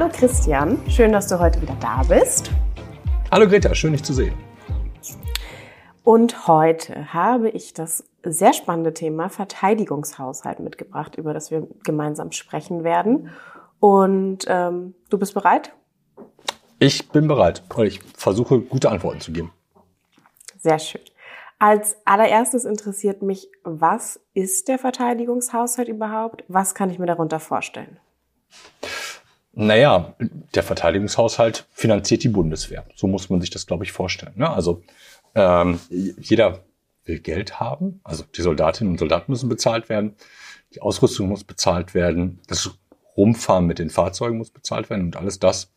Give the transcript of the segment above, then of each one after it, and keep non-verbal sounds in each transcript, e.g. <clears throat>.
Hallo Christian, schön, dass du heute wieder da bist. Hallo Greta, schön dich zu sehen. Und heute habe ich das sehr spannende Thema Verteidigungshaushalt mitgebracht, über das wir gemeinsam sprechen werden. Und ähm, du bist bereit? Ich bin bereit und ich versuche gute Antworten zu geben. Sehr schön. Als allererstes interessiert mich, was ist der Verteidigungshaushalt überhaupt? Was kann ich mir darunter vorstellen? Naja, der Verteidigungshaushalt finanziert die Bundeswehr. So muss man sich das, glaube ich, vorstellen. Ne? Also ähm, jeder will Geld haben. Also die Soldatinnen und Soldaten müssen bezahlt werden. Die Ausrüstung muss bezahlt werden. Das Rumfahren mit den Fahrzeugen muss bezahlt werden. Und alles das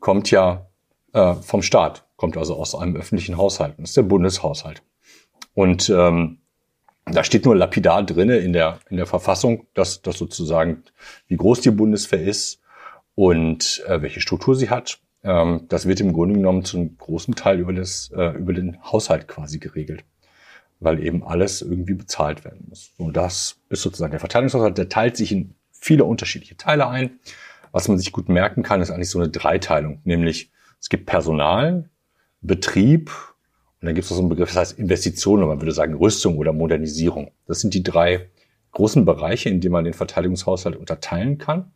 kommt ja äh, vom Staat, kommt also aus einem öffentlichen Haushalt. Das ist der Bundeshaushalt. Und ähm, da steht nur lapidar drinne in der, in der Verfassung, dass, dass sozusagen, wie groß die Bundeswehr ist und äh, welche Struktur sie hat. Ähm, das wird im Grunde genommen zu einem großen Teil über, das, äh, über den Haushalt quasi geregelt, weil eben alles irgendwie bezahlt werden muss. Und das ist sozusagen der Verteidigungshaushalt, der teilt sich in viele unterschiedliche Teile ein. Was man sich gut merken kann, ist eigentlich so eine Dreiteilung, nämlich es gibt Personal, Betrieb und dann gibt es noch so einen Begriff, das heißt Investitionen, man würde sagen Rüstung oder Modernisierung. Das sind die drei großen Bereiche, in denen man den Verteidigungshaushalt unterteilen kann.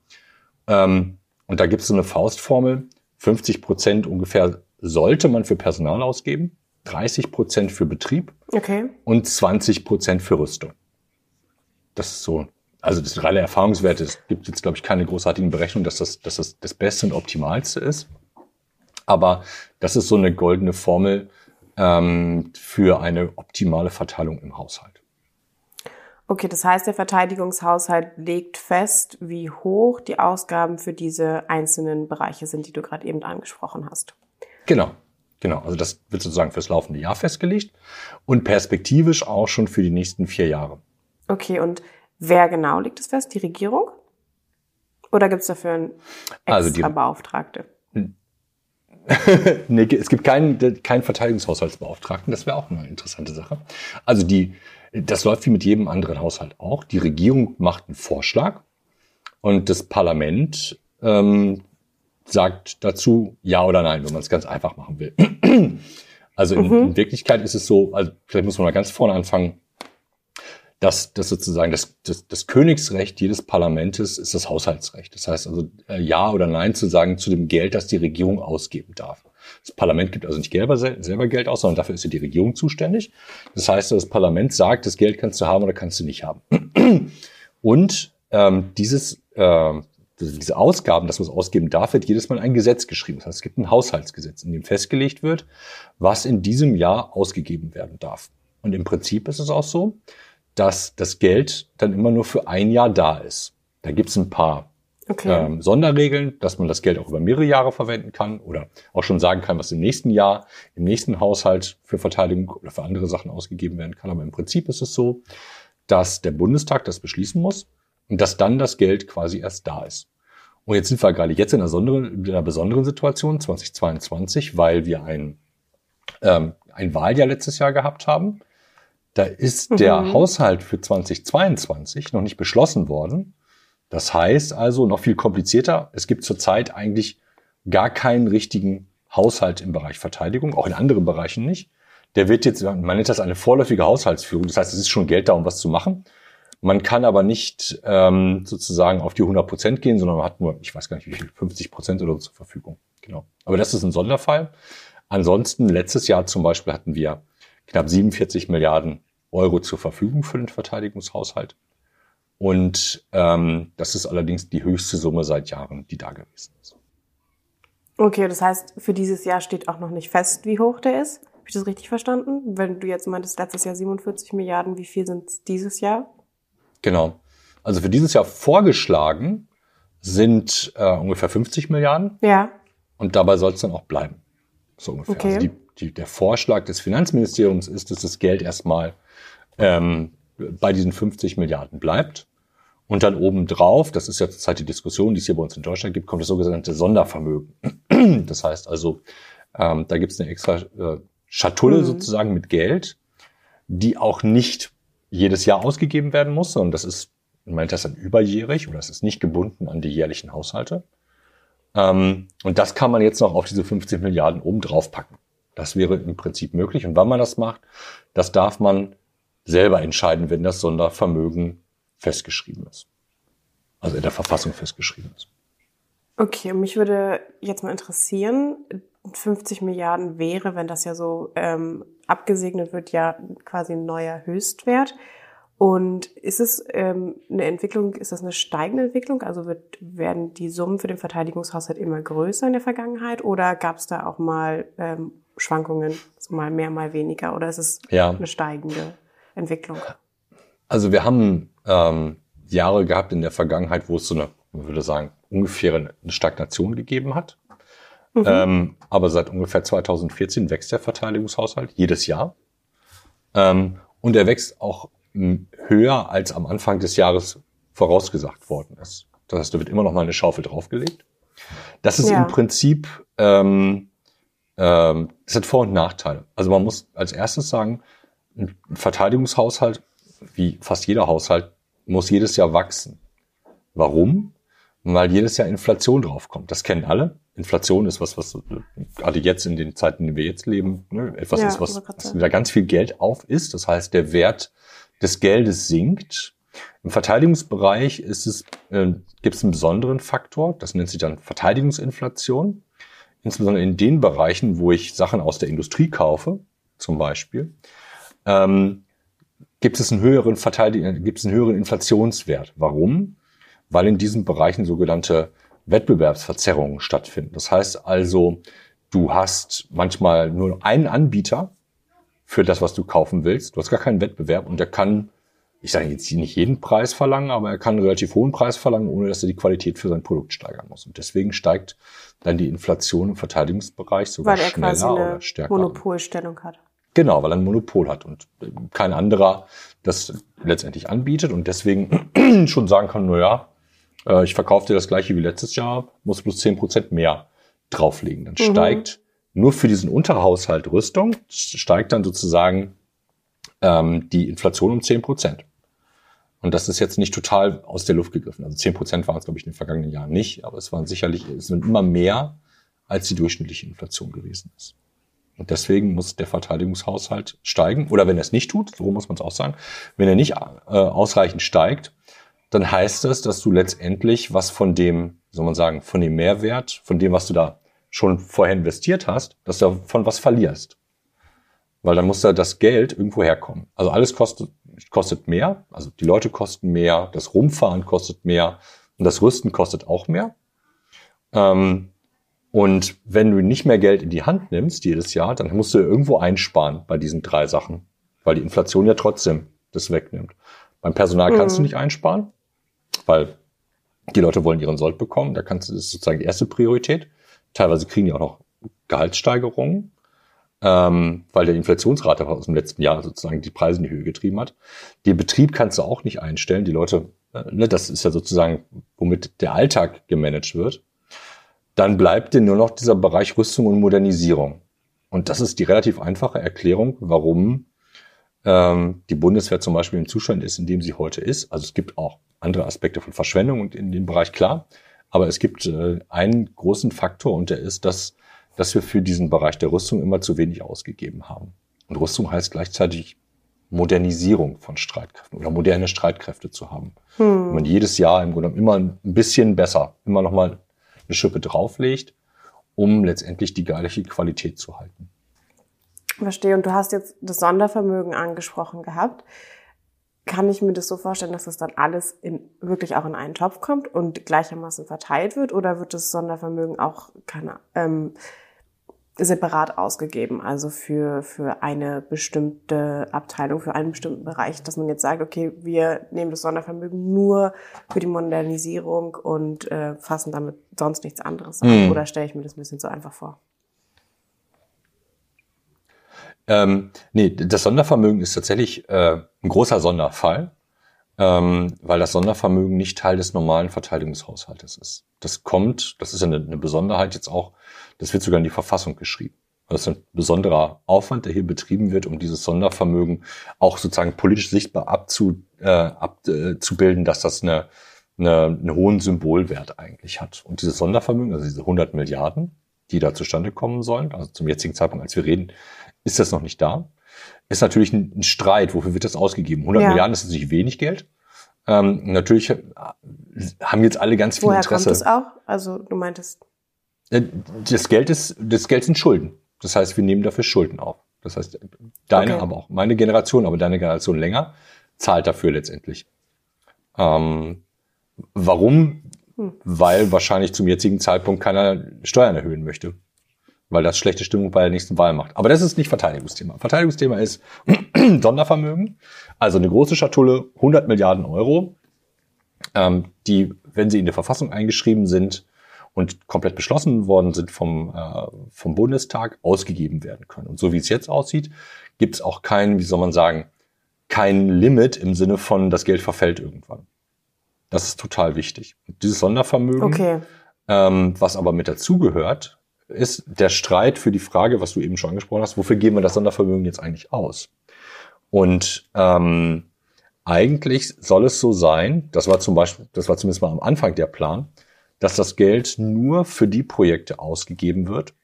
Ähm, und da gibt es so eine Faustformel, 50 Prozent ungefähr sollte man für Personal ausgeben, 30 Prozent für Betrieb okay. und 20 Prozent für Rüstung. Das ist so, also das sind reine Erfahrungswerte. Es gibt jetzt, glaube ich, keine großartigen Berechnungen, dass das, dass das das Beste und Optimalste ist. Aber das ist so eine goldene Formel, ähm, für eine optimale Verteilung im Haushalt. Okay, das heißt, der Verteidigungshaushalt legt fest, wie hoch die Ausgaben für diese einzelnen Bereiche sind, die du gerade eben angesprochen hast. Genau, genau. Also das wird sozusagen fürs laufende Jahr festgelegt und perspektivisch auch schon für die nächsten vier Jahre. Okay, und wer genau legt es fest? Die Regierung? Oder gibt es dafür einen extra also die, Beauftragte? <laughs> nee, es gibt keinen, keinen Verteidigungshaushaltsbeauftragten. Das wäre auch eine interessante Sache. Also die, das läuft wie mit jedem anderen Haushalt auch. Die Regierung macht einen Vorschlag und das Parlament ähm, sagt dazu ja oder nein, wenn man es ganz einfach machen will. <clears throat> Also in, mhm. in Wirklichkeit ist es so, also vielleicht muss man mal ganz vorne anfangen dass das sozusagen das, das, das Königsrecht jedes Parlamentes ist das Haushaltsrecht. Das heißt also äh, Ja oder Nein zu sagen zu dem Geld, das die Regierung ausgeben darf. Das Parlament gibt also nicht selber, Geld aus, sondern dafür ist ja die Regierung zuständig. Das heißt, das Parlament sagt, das Geld kannst du haben oder kannst du nicht haben. Und ähm, dieses, äh, diese Ausgaben, das was ausgeben darf, wird jedes Mal ein Gesetz geschrieben. Das heißt, es gibt ein Haushaltsgesetz, in dem festgelegt wird, was in diesem Jahr ausgegeben werden darf. Und im Prinzip ist es auch so, dass das Geld dann immer nur für ein Jahr da ist. Da gibt's ein paar okay. ähm, Sonderregeln, dass man das Geld auch über mehrere Jahre verwenden kann oder auch schon sagen kann, was im nächsten Jahr, im nächsten Haushalt für Verteidigung oder für andere Sachen ausgegeben werden kann. Aber im Prinzip ist es so, dass der Bundestag das beschließen muss und dass dann das Geld quasi erst da ist. Und jetzt sind wir gerade jetzt in einer, in einer besonderen Situation, 2022, weil wir ein, ähm, ein Wahljahr letztes Jahr gehabt haben. Da ist mhm. der Haushalt für 2022 noch nicht beschlossen worden. Das heißt also noch viel komplizierter. Es gibt zurzeit eigentlich gar keinen richtigen Haushalt im Bereich Verteidigung, auch in anderen Bereichen nicht. Der wird jetzt, man nennt das eine vorläufige Haushaltsführung. Das heißt, es ist schon Geld da, um was zu machen. Man kann aber nicht ähm, sozusagen auf die 100 Prozent gehen, sondern man hat nur, ich weiß gar nicht wie viel, 50 Prozent oder so zur Verfügung. Genau. Aber das ist ein Sonderfall. Ansonsten, letztes Jahr zum Beispiel hatten wir knapp 47 Milliarden Euro zur Verfügung für den Verteidigungshaushalt. Und ähm, das ist allerdings die höchste Summe seit Jahren, die da gewesen ist. Okay, das heißt, für dieses Jahr steht auch noch nicht fest, wie hoch der ist. Habe ich das richtig verstanden? Wenn du jetzt meintest, letztes Jahr 47 Milliarden, wie viel sind es dieses Jahr? Genau. Also für dieses Jahr vorgeschlagen sind äh, ungefähr 50 Milliarden. Ja. Und dabei soll es dann auch bleiben. So ungefähr. Okay. Also die, die, der Vorschlag des Finanzministeriums ist, dass das Geld erstmal ähm, bei diesen 50 Milliarden bleibt. Und dann obendrauf, das ist jetzt halt die Diskussion, die es hier bei uns in Deutschland gibt, kommt das sogenannte Sondervermögen. <clears throat> Das heißt also, ähm, da gibt es eine extra äh, Schatulle mhm. sozusagen mit Geld, die auch nicht jedes Jahr ausgegeben werden muss, sondern das ist, man meint das dann überjährig oder es ist nicht gebunden an die jährlichen Haushalte. Ähm, und das kann man jetzt noch auf diese 50 Milliarden oben drauf packen. Das wäre im Prinzip möglich. Und wann man das macht, das darf man selber entscheiden, wenn das Sondervermögen festgeschrieben ist. Also in der Verfassung festgeschrieben ist. Okay, und mich würde jetzt mal interessieren, 50 Milliarden wäre, wenn das ja so ähm, abgesegnet wird, ja quasi ein neuer Höchstwert. Und ist es ähm, eine Entwicklung, ist das eine steigende Entwicklung? Also wird, werden die Summen für den Verteidigungshaushalt immer größer in der Vergangenheit oder gab es da auch mal ähm, Schwankungen, mal mehr, mal weniger? Oder ist es ja. eine steigende Entwicklung? Also wir haben ähm, Jahre gehabt in der Vergangenheit, wo es so eine, man würde sagen, ungefähr eine Stagnation gegeben hat. Mhm. Ähm, aber seit ungefähr 2014 wächst der Verteidigungshaushalt jedes Jahr. Ähm, und er wächst auch höher als am Anfang des Jahres vorausgesagt worden ist. Das heißt, da wird immer noch mal eine Schaufel draufgelegt. Das ist ja. im Prinzip, ähm, ähm, das hat Vor- und Nachteile. Also man muss als erstes sagen, ein Verteidigungshaushalt, wie fast jeder Haushalt, muss jedes Jahr wachsen. Warum? Weil jedes Jahr Inflation draufkommt. Das kennen alle. Inflation ist was, was gerade jetzt in den Zeiten, in denen wir jetzt leben, ne, etwas ja, ist, was, was wieder ganz viel Geld auf ist. Das heißt, der Wert des Geldes sinkt. Im Verteidigungsbereich ist es, äh, gibt es einen besonderen Faktor, das nennt sich dann Verteidigungsinflation. Insbesondere in den Bereichen, wo ich Sachen aus der Industrie kaufe, zum Beispiel, ähm, gibt es einen höheren Verteidigung, gibt es einen höheren Inflationswert. Warum? Weil in diesen Bereichen sogenannte Wettbewerbsverzerrungen stattfinden. Das heißt also, du hast manchmal nur einen Anbieter für das, was du kaufen willst. Du hast gar keinen Wettbewerb und der kann, ich sage jetzt nicht jeden Preis verlangen, aber er kann einen relativ hohen Preis verlangen, ohne dass er die Qualität für sein Produkt steigern muss. Und deswegen steigt dann die Inflation im Verteidigungsbereich sogar weil er schneller oder stärker. Monopolstellung hat. Genau, weil er ein Monopol hat und kein anderer das letztendlich anbietet und deswegen <clears throat> schon sagen kann, na ja, äh, ich verkaufe dir das gleiche wie letztes Jahr, muss plus zehn Prozent mehr drauflegen. Dann mhm. steigt nur für diesen Unterhaushalt Rüstung steigt dann sozusagen ähm, die Inflation um 10 Prozent. Und das ist jetzt nicht total aus der Luft gegriffen. Also 10 Prozent waren es, glaube ich, in den vergangenen Jahren nicht, aber es waren sicherlich, es sind immer mehr, als die durchschnittliche Inflation gewesen ist. Und deswegen muss der Verteidigungshaushalt steigen. Oder wenn er es nicht tut, so muss man es auch sagen, wenn er nicht äh, ausreichend steigt, dann heißt das, dass du letztendlich was von dem, soll man sagen, von dem Mehrwert, von dem, was du da schon vorher investiert hast, dass du davon was verlierst. Weil dann muss da das Geld irgendwo herkommen. Also alles kostet, kostet mehr, also die Leute kosten mehr, das Rumfahren kostet mehr und das Rüsten kostet auch mehr. Ähm, und wenn du nicht mehr Geld in die Hand nimmst jedes Jahr, dann musst du irgendwo einsparen bei diesen drei Sachen, weil die Inflation ja trotzdem das wegnimmt. Beim Personal mhm. kannst du nicht einsparen, weil die Leute wollen ihren Sold bekommen. Da kannst du, das ist sozusagen die erste Priorität. Teilweise kriegen die auch noch Gehaltssteigerungen, ähm, weil der Inflationsrate aus dem letzten Jahr sozusagen die Preise in die Höhe getrieben hat. Den Betrieb kannst du auch nicht einstellen. Die Leute, äh, ne, das ist ja sozusagen, womit der Alltag gemanagt wird. Dann bleibt dir nur noch dieser Bereich Rüstung und Modernisierung. Und das ist die relativ einfache Erklärung, warum ähm, die Bundeswehr zum Beispiel im Zustand ist, in dem sie heute ist. Also es gibt auch andere Aspekte von Verschwendung und in dem Bereich klar. Aber es gibt äh, einen großen Faktor und der ist, dass, dass wir für diesen Bereich der Rüstung immer zu wenig ausgegeben haben. Und Rüstung heißt gleichzeitig Modernisierung von Streitkräften oder moderne Streitkräfte zu haben. Hm. Wenn man jedes Jahr im Grunde immer ein bisschen besser, immer noch mal eine Schippe drauflegt, um letztendlich die gleiche Qualität zu halten. Verstehe. Und du hast jetzt das Sondervermögen angesprochen gehabt kann ich mir das so vorstellen, dass das dann alles in, wirklich auch in einen Topf kommt und gleichermaßen verteilt wird? Oder wird das Sondervermögen auch keine, ähm, separat ausgegeben, also für, für eine bestimmte Abteilung, für einen bestimmten Bereich, dass man jetzt sagt, okay, wir nehmen das Sondervermögen nur für die Modernisierung und äh, fassen damit sonst nichts anderes an? Mhm. Oder stelle ich mir das ein bisschen so einfach vor? Ähm, nee, das Sondervermögen ist tatsächlich äh, ein großer Sonderfall, ähm, weil das Sondervermögen nicht Teil des normalen Verteidigungshaushaltes ist. Das kommt, das ist eine, eine Besonderheit jetzt auch, das wird sogar in die Verfassung geschrieben. Das ist ein besonderer Aufwand, der hier betrieben wird, um dieses Sondervermögen auch sozusagen politisch sichtbar abzu, äh, abzubilden, dass das eine eine, einen hohen Symbolwert eigentlich hat. Und dieses Sondervermögen, also diese 100 Milliarden, die da zustande kommen sollen, also zum jetzigen Zeitpunkt, als wir reden, ist das noch nicht da. Ist natürlich ein, ein Streit, wofür wird das ausgegeben? 100 ja. Milliarden ist natürlich wenig Geld. Ähm, natürlich haben jetzt alle ganz viel Woher Interesse. Woher kommt das auch? Also du meintest. Äh, das Geld ist, das Geld sind Schulden. Das heißt, wir nehmen dafür Schulden auf. Das heißt, deine, okay. aber auch meine Generation, aber deine Generation länger, zahlt dafür letztendlich. Ähm, warum? Hm. Weil wahrscheinlich zum jetzigen Zeitpunkt keiner Steuern erhöhen möchte. Weil das schlechte Stimmung bei der nächsten Wahl macht. Aber das ist nicht Verteidigungsthema. Verteidigungsthema ist <clears throat> Sondervermögen. Also eine große Schatulle, 100 Milliarden Euro, ähm, die, wenn sie in der Verfassung eingeschrieben sind, und komplett beschlossen worden sind vom, äh, vom Bundestag, ausgegeben werden können. Und so wie es jetzt aussieht, gibt es auch kein, wie soll man sagen, kein Limit im Sinne von, das Geld verfällt irgendwann. Das ist total wichtig. Und dieses Sondervermögen, okay. ähm, was aber mit dazugehört, ist der Streit für die Frage, was du eben schon angesprochen hast, wofür geben wir das Sondervermögen jetzt eigentlich aus? Und ähm, eigentlich soll es so sein, das war zum Beispiel, das war zumindest mal am Anfang der Plan, dass das Geld nur für die Projekte ausgegeben wird,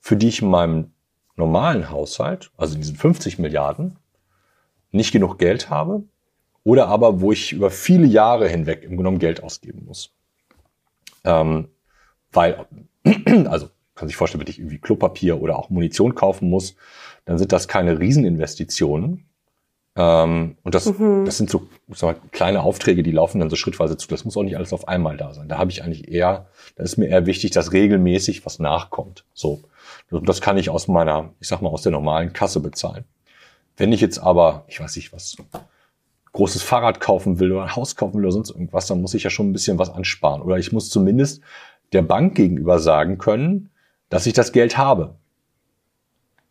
für die ich in meinem normalen Haushalt, also diesen 50 Milliarden, nicht genug Geld habe oder aber wo ich über viele Jahre hinweg im genommen Geld ausgeben muss. Ähm, weil, <clears throat> also kann sich vorstellen, wenn ich irgendwie Klopapier oder auch Munition kaufen muss, dann sind das keine Rieseninvestitionen, ähm, und das, mhm. das sind so mal, kleine Aufträge, die laufen dann so schrittweise zu. Das muss auch nicht alles auf einmal da sein. Da habe ich eigentlich eher, da ist mir eher wichtig, dass regelmäßig was nachkommt. So. Und das kann ich aus meiner, ich sag mal, aus der normalen Kasse bezahlen. Wenn ich jetzt aber, ich weiß nicht, was großes Fahrrad kaufen will oder ein Haus kaufen will oder sonst irgendwas, dann muss ich ja schon ein bisschen was ansparen. Oder ich muss zumindest der Bank gegenüber sagen können, dass ich das Geld habe.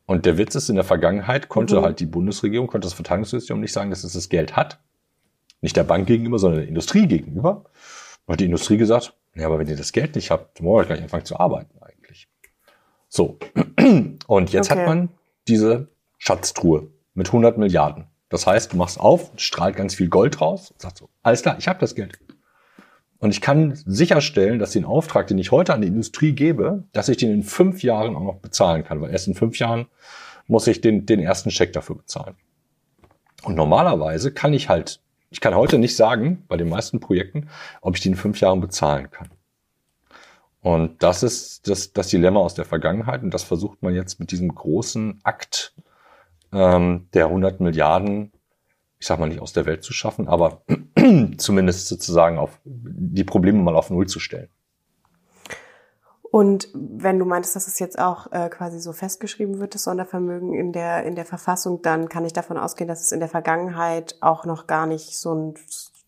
Und der Witz ist, in der Vergangenheit konnte mhm. halt die Bundesregierung, konnte das Verteidigungsministerium nicht sagen, dass es das Geld hat. Nicht der Bank gegenüber, sondern der Industrie gegenüber. Und hat die Industrie gesagt, ja, aber wenn ihr das Geld nicht habt, wollen wir gleich anfangen zu arbeiten eigentlich. So. <clears throat> Und jetzt okay. hat man diese Schatztruhe mit 100 Milliarden. Das heißt, du machst auf, strahlt ganz viel Gold raus und sagst so, alles klar, ich habe das Geld. Und ich kann sicherstellen, dass den Auftrag, den ich heute an die Industrie gebe, dass ich den in fünf Jahren auch noch bezahlen kann, weil erst in fünf Jahren muss ich den, den ersten Scheck dafür bezahlen. Und normalerweise kann ich halt, ich kann heute nicht sagen, bei den meisten Projekten, ob ich die in fünf Jahren bezahlen kann. Und das ist das, das Dilemma aus der Vergangenheit und das versucht man jetzt mit diesem großen Akt ähm, der 100 Milliarden ich sag mal nicht aus der Welt zu schaffen, aber <clears throat> zumindest sozusagen auf die Probleme mal auf Null zu stellen. Und wenn du meintest, dass es jetzt auch äh, quasi so festgeschrieben wird, das Sondervermögen in der, in der Verfassung, dann kann ich davon ausgehen, dass es in der Vergangenheit auch noch gar nicht so eine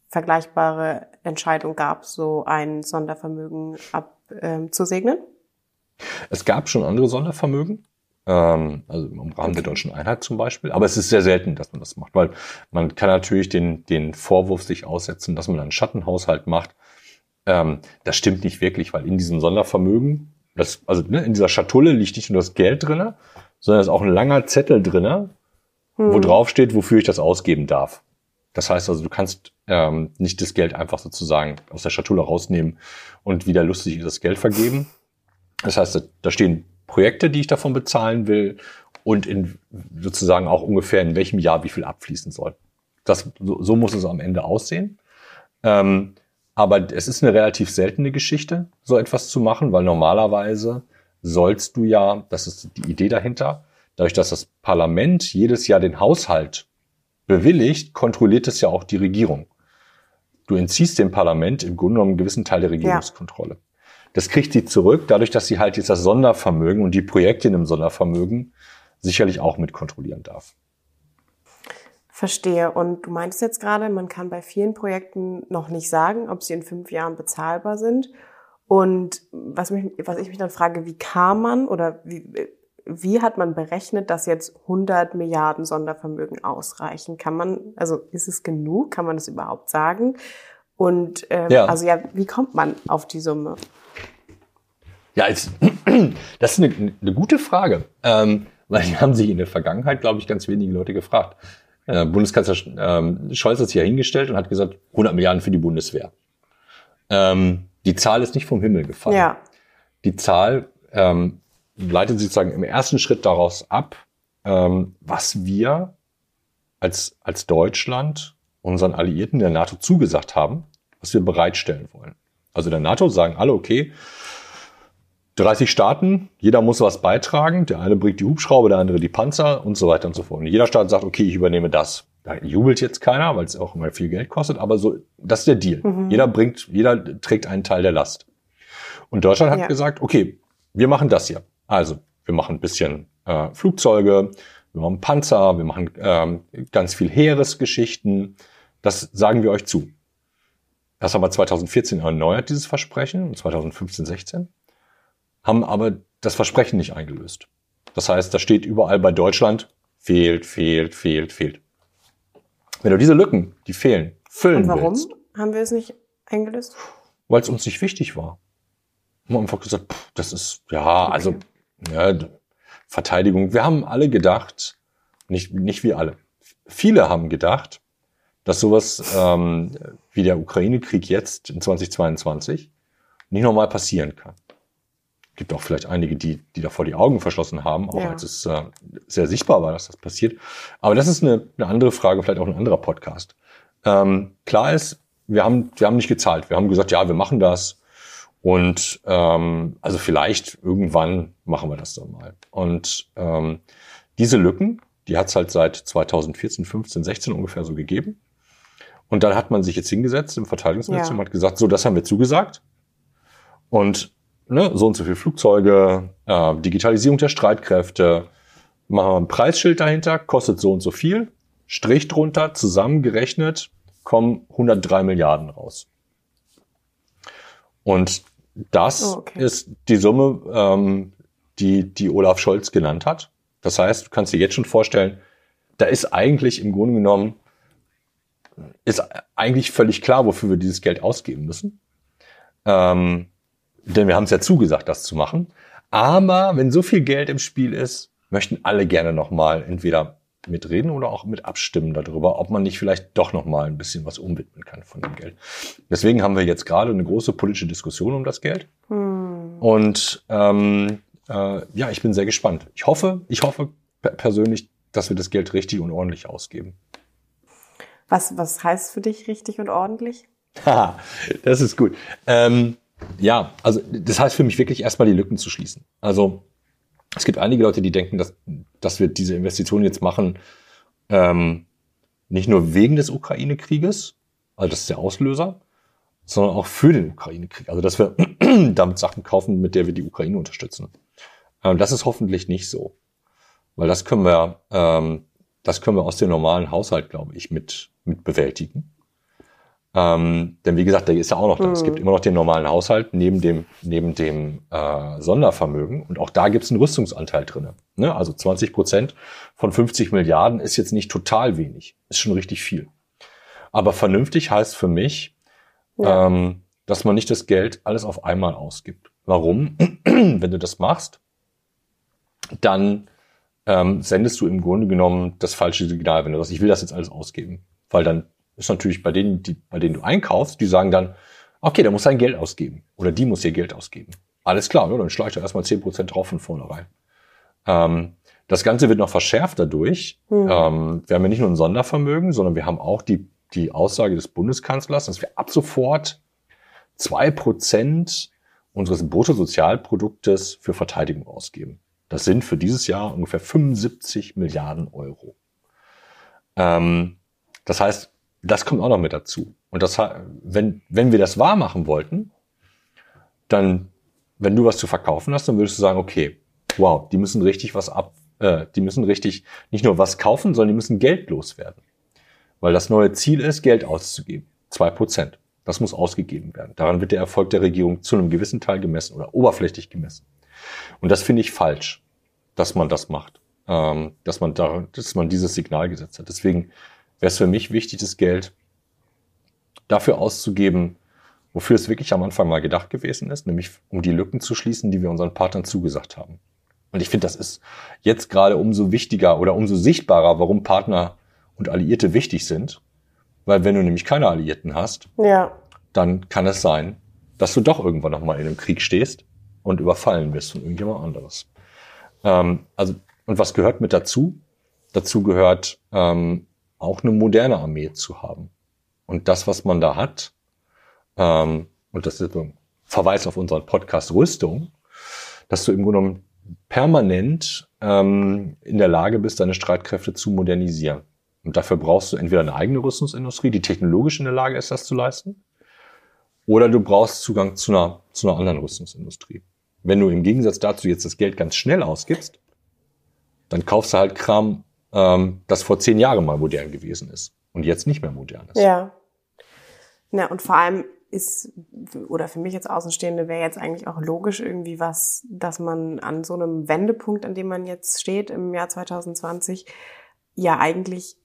vergleichbare Entscheidung gab, so ein Sondervermögen abzusegnen? Ähm, es gab schon andere Sondervermögen ähm, also im Rahmen der deutschen Einheit zum Beispiel. Aber es ist sehr selten, dass man das macht, weil man kann natürlich den, den Vorwurf sich aussetzen, dass man einen Schattenhaushalt macht. Ähm, das stimmt nicht wirklich, weil in diesem Sondervermögen, das, also ne, in dieser Schatulle liegt nicht nur das Geld drinne, sondern es ist auch ein langer Zettel drinne, hm. wo drauf steht, wofür ich das ausgeben darf. Das heißt also, du kannst ähm, nicht das Geld einfach sozusagen aus der Schatulle rausnehmen und wieder lustig das Geld vergeben. Das heißt, da stehen Projekte, die ich davon bezahlen will und in sozusagen auch ungefähr in welchem Jahr wie viel abfließen soll. Das, so, so muss es am Ende aussehen. Ähm, aber es ist eine relativ seltene Geschichte, so etwas zu machen, weil normalerweise sollst du ja, das ist die Idee dahinter, dadurch, dass das Parlament jedes Jahr den Haushalt bewilligt, kontrolliert es ja auch die Regierung. Du entziehst dem Parlament im Grunde genommen einen gewissen Teil der Regierungskontrolle. Ja. Das kriegt sie zurück, dadurch, dass sie halt jetzt das Sondervermögen und die Projekte in dem Sondervermögen sicherlich auch mit kontrollieren darf. Verstehe. Und du meintest jetzt gerade, man kann bei vielen Projekten noch nicht sagen, ob sie in fünf Jahren bezahlbar sind. Und was, mich, was ich mich dann frage, wie kam man oder wie, wie hat man berechnet, dass jetzt 100 Milliarden Sondervermögen ausreichen? Kann man, also ist es genug? Kann man das überhaupt sagen? Und ähm, ja. also ja, wie kommt man auf die Summe? Ja, jetzt, <clears throat> das ist eine, eine gute Frage, ähm, weil die haben sich in der Vergangenheit, glaube ich, ganz wenige Leute gefragt. Äh, Bundeskanzler ähm, Scholz hat sich ja hingestellt und hat gesagt, 100 Milliarden für die Bundeswehr. Ähm, die Zahl ist nicht vom Himmel gefallen. Ja. Die Zahl ähm, leitet sozusagen im ersten Schritt daraus ab, ähm, was wir als, als Deutschland unseren Alliierten der NATO zugesagt haben, was wir bereitstellen wollen. Also der NATO sagen alle, okay, 30 Staaten, jeder muss was beitragen. Der eine bringt die Hubschrauber, der andere die Panzer und so weiter und so fort. Und jeder Staat sagt, okay, ich übernehme das. Da jubelt jetzt keiner, weil es auch immer viel Geld kostet, aber so, das ist der Deal. Mhm. Jeder bringt, jeder trägt einen Teil der Last. Und Deutschland hat Ja. gesagt, okay, wir machen das hier. Also, wir machen ein bisschen äh, Flugzeuge, wir machen Panzer, wir machen ähm, ganz viel Heeresgeschichten. Das sagen wir euch zu. Das haben wir 2014 erneuert, dieses Versprechen, und 2015, 16 haben aber das Versprechen nicht eingelöst. Das heißt, da steht überall bei Deutschland, fehlt, fehlt, fehlt, fehlt. Wenn du diese Lücken, die fehlen, füllen Und warum willst, haben wir es nicht eingelöst? weil es uns nicht wichtig war. Wir haben einfach gesagt, pff, das ist, ja, also, ja, Verteidigung. Wir haben alle gedacht, nicht, nicht wir alle, viele haben gedacht, dass sowas ähm, wie der Ukraine-Krieg jetzt in 2022 nicht nochmal passieren kann. Gibt auch vielleicht einige, die, die davor die Augen verschlossen haben, auch Ja. als es äh, sehr sichtbar war, dass das passiert. Aber das ist eine, eine andere Frage, vielleicht auch ein anderer Podcast. Ähm, klar ist, wir haben, wir haben nicht gezahlt. Wir haben gesagt, ja, wir machen das. Und ähm, also vielleicht irgendwann machen wir das dann mal. Und ähm, diese Lücken, die hat es halt seit 2014, 15, 16 ungefähr so gegeben. Und dann hat man sich jetzt hingesetzt im Verteidigungsministerium Ja. und hat gesagt, so, das haben wir zugesagt. Und ne, so und so viele Flugzeuge, äh, Digitalisierung der Streitkräfte, machen wir ein Preisschild dahinter, kostet so und so viel, Strich drunter, zusammengerechnet, kommen 103 Milliarden raus. Und das Oh, okay. ist die Summe, ähm, die, die Olaf Scholz genannt hat. Das heißt, du kannst dir jetzt schon vorstellen, da ist eigentlich im Grunde genommen, ist eigentlich völlig klar, wofür wir dieses Geld ausgeben müssen. Ähm, denn wir haben es ja zugesagt, das zu machen. Aber wenn so viel Geld im Spiel ist, möchten alle gerne nochmal entweder mitreden oder auch mit abstimmen darüber, ob man nicht vielleicht doch nochmal ein bisschen was umwidmen kann von dem Geld. Deswegen haben wir jetzt gerade eine große politische Diskussion um das Geld. Hm. Und ähm, äh, ja, ich bin sehr gespannt. Ich hoffe, ich hoffe per persönlich, dass wir das Geld richtig und ordentlich ausgeben. Was, was heißt für dich richtig und ordentlich? Haha, <laughs> das ist gut. Ähm, ja, also das heißt für mich wirklich erstmal die Lücken zu schließen. Also es gibt einige Leute, die denken, dass, dass wir diese Investitionen jetzt machen, ähm, nicht nur wegen des Ukraine-Krieges, also das ist der Auslöser, sondern auch für den Ukraine-Krieg. Also dass wir <clears throat> damit Sachen kaufen, mit der wir die Ukraine unterstützen. Ähm, das ist hoffentlich nicht so. Weil das können wir, ähm, das können wir aus dem normalen Haushalt, glaube ich, mit, mit bewältigen. Ähm, denn wie gesagt, der ist ja auch noch da. Es Mhm. gibt immer noch den normalen Haushalt neben dem, neben dem äh, Sondervermögen. Und auch da gibt es einen Rüstungsanteil drinne. Ne? Also 20 Prozent von 50 Milliarden ist jetzt nicht total wenig. Ist schon richtig viel. Aber vernünftig heißt für mich, Ja. ähm, dass man nicht das Geld alles auf einmal ausgibt. Warum? <clears throat> Wenn du das machst, dann ähm, sendest du im Grunde genommen das falsche Signal, wenn du sagst, ich will das jetzt alles ausgeben. Weil dann ist natürlich bei denen, die, bei denen du einkaufst, die sagen dann, okay, der muss sein Geld ausgeben. Oder die muss ihr Geld ausgeben. Alles klar, ne? dann schleicht er erstmal 10% drauf von vornherein. Ähm, das Ganze wird noch verschärft dadurch. Hm. Ähm, wir haben ja nicht nur ein Sondervermögen, sondern wir haben auch die, die Aussage des Bundeskanzlers, dass wir ab sofort zwei Prozent unseres Bruttosozialproduktes für Verteidigung ausgeben. Das sind für dieses Jahr ungefähr 75 Milliarden Euro. Ähm, das heißt, das kommt auch noch mit dazu. Und das, wenn, wenn wir das wahr machen wollten, dann, wenn du was zu verkaufen hast, dann würdest du sagen, okay, wow, die müssen richtig was ab, äh, die müssen richtig nicht nur was kaufen, sondern die müssen Geld loswerden. Weil das neue Ziel ist, Geld auszugeben. Zwei Prozent. Das muss ausgegeben werden. Daran wird der Erfolg der Regierung zu einem gewissen Teil gemessen oder oberflächlich gemessen. Und das finde ich falsch, dass man das macht. Ähm, dass man da, dass man dieses Signal gesetzt hat. Deswegen wäre es für mich wichtig, das Geld dafür auszugeben, wofür es wirklich am Anfang mal gedacht gewesen ist, nämlich um die Lücken zu schließen, die wir unseren Partnern zugesagt haben. Und ich finde, das ist jetzt gerade umso wichtiger oder umso sichtbarer, warum Partner und Alliierte wichtig sind. Weil wenn du nämlich keine Alliierten hast, Ja. dann kann es sein, dass du doch irgendwann nochmal in einem Krieg stehst und überfallen wirst von irgendjemand anderes. Ähm, also, und was gehört mit dazu? Dazu gehört ähm, auch eine moderne Armee zu haben. Und das, was man da hat, ähm, und das ist ein Verweis auf unseren Podcast Rüstung, dass du im Grunde genommen permanent ähm, in der Lage bist, deine Streitkräfte zu modernisieren. Und dafür brauchst du entweder eine eigene Rüstungsindustrie, die technologisch in der Lage ist, das zu leisten, oder du brauchst Zugang zu einer, zu einer anderen Rüstungsindustrie. Wenn du im Gegensatz dazu jetzt das Geld ganz schnell ausgibst, dann kaufst du halt Kram, ähm, das vor zehn Jahren mal modern gewesen ist und jetzt nicht mehr modern ist. Ja. Na, und vor allem ist, oder für mich jetzt Außenstehende wäre jetzt eigentlich auch logisch irgendwie was, dass man an so einem Wendepunkt, an dem man jetzt steht im Jahr 2020, ja eigentlich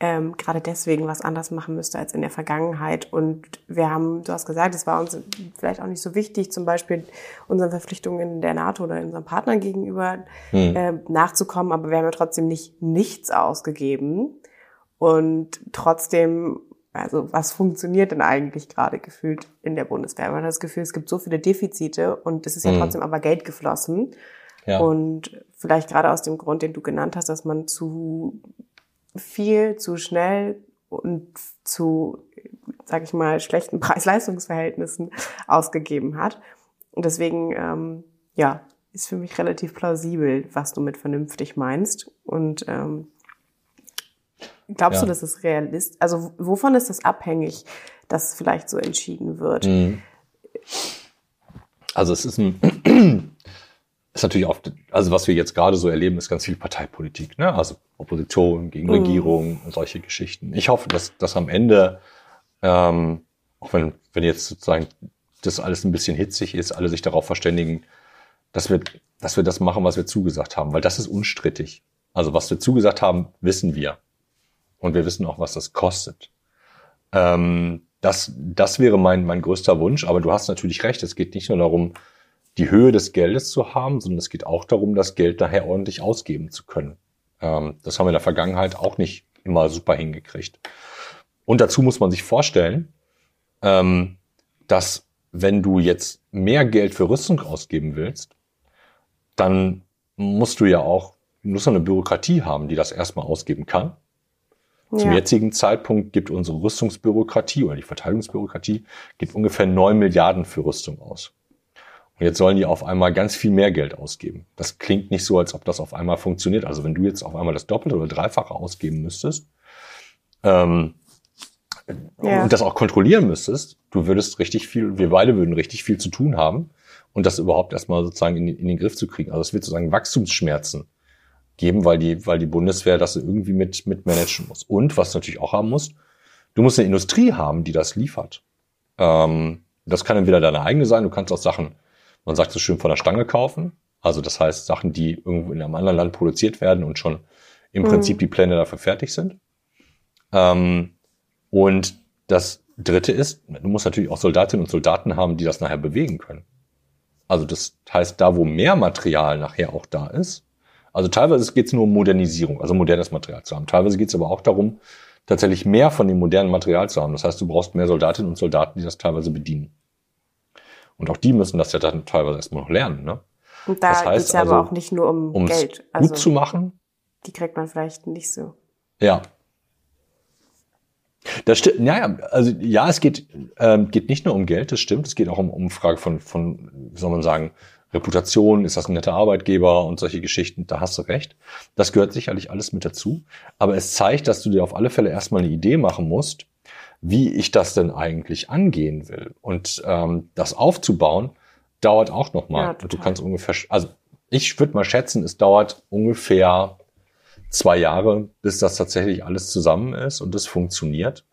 ähm, gerade deswegen was anders machen müsste als in der Vergangenheit. Und wir haben, du hast gesagt, es war uns vielleicht auch nicht so wichtig, zum Beispiel unseren Verpflichtungen in der NATO oder unseren Partnern gegenüber hm. äh, nachzukommen, aber wir haben ja trotzdem nicht nichts ausgegeben. Und trotzdem also was funktioniert denn eigentlich gerade gefühlt in der Bundeswehr? Man hat das Gefühl, es gibt so viele Defizite und es ist ja mhm. trotzdem aber Geld geflossen. Ja. Und vielleicht gerade aus dem Grund, den du genannt hast, dass man zu viel, zu schnell und zu, sag ich mal, schlechten <laughs> Preis-Leistungs-Verhältnissen ausgegeben hat. Und deswegen, ähm, ja, ist für mich relativ plausibel, was du mit vernünftig meinst. Und ähm, Glaubst ja. du, das ist realist? Also wovon ist das abhängig, dass vielleicht so entschieden wird? Mhm. Also es ist ein ist natürlich oft, also was wir jetzt gerade so erleben, ist ganz viel Parteipolitik, ne? Also Opposition gegen mhm. Regierung und solche Geschichten. Ich hoffe, dass, dass am Ende, ähm, auch wenn, wenn jetzt sozusagen das alles ein bisschen hitzig ist, alle sich darauf verständigen, dass wir, dass wir das machen, was wir zugesagt haben, weil das ist unstrittig. Also was wir zugesagt haben, wissen wir. Und wir wissen auch, was das kostet. Ähm, das, das wäre mein, mein größter Wunsch. Aber du hast natürlich recht. Es geht nicht nur darum, die Höhe des Geldes zu haben, sondern es geht auch darum, das Geld daher ordentlich ausgeben zu können. Ähm, das haben wir in der Vergangenheit auch nicht immer super hingekriegt. Und dazu muss man sich vorstellen, ähm, dass wenn du jetzt mehr Geld für Rüstung ausgeben willst, dann musst du ja auch, du musst eine Bürokratie haben, die das erstmal ausgeben kann. Zum jetzigen Zeitpunkt gibt unsere Rüstungsbürokratie oder die Verteidigungsbürokratie gibt ungefähr neun Milliarden für Rüstung aus. Und jetzt sollen die auf einmal ganz viel mehr Geld ausgeben. Das klingt nicht so, als ob das auf einmal funktioniert. Also wenn du jetzt auf einmal das Doppelte oder Dreifache ausgeben müsstest ähm, ja. und das auch kontrollieren müsstest, du würdest richtig viel, wir beide würden richtig viel zu tun haben und das überhaupt erstmal sozusagen in, in den Griff zu kriegen. Also es wird sozusagen Wachstumsschmerzen geben, weil die, weil die Bundeswehr das irgendwie mit, mit managen muss. Und was du natürlich auch haben musst, du musst eine Industrie haben, die das liefert. Ähm, das kann entweder deine eigene sein, du kannst auch Sachen, man sagt so schön, von der Stange kaufen. Also das heißt Sachen, die irgendwo in einem anderen Land produziert werden und schon im mhm. Prinzip die Pläne dafür fertig sind. Ähm, und das Dritte ist, du musst natürlich auch Soldatinnen und Soldaten haben, die das nachher bewegen können. Also das heißt, da wo mehr Material nachher auch da ist, also teilweise geht es nur um Modernisierung, also modernes Material zu haben. Teilweise geht es aber auch darum, tatsächlich mehr von dem modernen Material zu haben. Das heißt, du brauchst mehr Soldatinnen und Soldaten, die das teilweise bedienen. Und auch die müssen das ja dann teilweise erstmal noch lernen. Ne? Und da das heißt, geht's ja also, aber auch nicht nur um Geld. Also, gut zu machen. Die kriegt man vielleicht nicht so. Ja. Das stimmt, ja, ja, also ja, es geht, ähm, geht nicht nur um Geld, das stimmt, es geht auch um, um Frage von, von, wie soll man sagen, Reputation, ist das ein netter Arbeitgeber und solche Geschichten, da hast du recht. Das gehört sicherlich alles mit dazu. Aber es zeigt, dass du dir auf alle Fälle erstmal eine Idee machen musst, wie ich das denn eigentlich angehen will. Und ähm, das aufzubauen, dauert auch nochmal. Ja, du kannst ungefähr, also ich würde mal schätzen, es dauert ungefähr zwei Jahre, bis das tatsächlich alles zusammen ist und es funktioniert.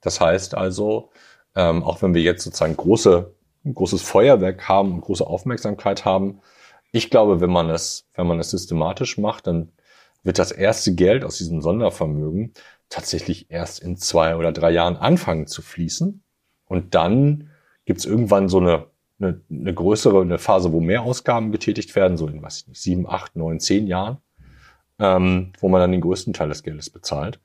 Das heißt also, ähm, auch wenn wir jetzt sozusagen große ein großes Feuerwerk haben und große Aufmerksamkeit haben. Ich glaube, wenn man es, wenn man es systematisch macht, dann wird das erste Geld aus diesem Sondervermögen tatsächlich erst in zwei oder drei Jahren anfangen zu fließen. Und dann gibt es irgendwann so eine, eine, eine größere eine Phase, wo mehr Ausgaben getätigt werden, so in weiß ich nicht, sieben, acht, neun, zehn Jahren, ähm, wo man dann den größten Teil des Geldes bezahlt.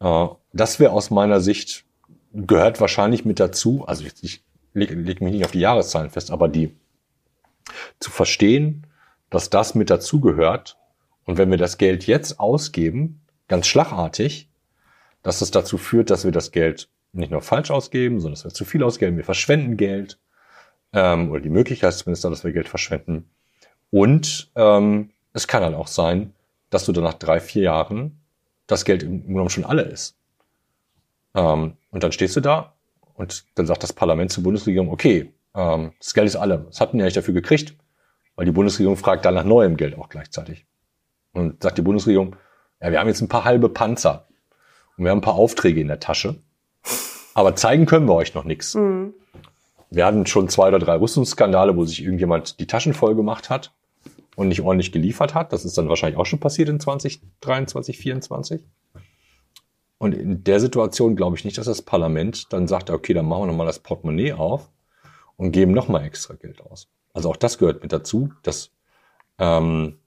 Äh, das wäre aus meiner Sicht gehört wahrscheinlich mit dazu, also ich, ich lege leg mich nicht auf die Jahreszahlen fest, aber die zu verstehen, dass das mit dazugehört und wenn wir das Geld jetzt ausgeben, ganz schlagartig, dass das dazu führt, dass wir das Geld nicht nur falsch ausgeben, sondern dass wir zu viel ausgeben, wir verschwenden Geld ähm, oder die Möglichkeit zumindest, dass wir Geld verschwenden. Und ähm, es kann dann auch sein, dass du dann nach drei, vier Jahren das Geld im Grunde schon alle ist. Ähm, und dann stehst du da und dann sagt das Parlament zur Bundesregierung, okay, ähm, das Geld ist alle. Was hatten die eigentlich dafür gekriegt? Weil die Bundesregierung fragt dann nach neuem Geld auch gleichzeitig. Und sagt die Bundesregierung, ja, wir haben jetzt ein paar halbe Panzer und wir haben ein paar Aufträge in der Tasche, aber zeigen können wir euch noch nichts. Mhm. Wir hatten schon zwei oder drei Rüstungsskandale, wo sich irgendjemand die Taschen voll gemacht hat und nicht ordentlich geliefert hat. Das ist dann wahrscheinlich auch schon passiert in 2023, 2024. Und in der Situation glaube ich nicht, dass das Parlament dann sagt, okay, dann machen wir nochmal das Portemonnaie auf und geben nochmal extra Geld aus. Also auch das gehört mit dazu, dass ähm,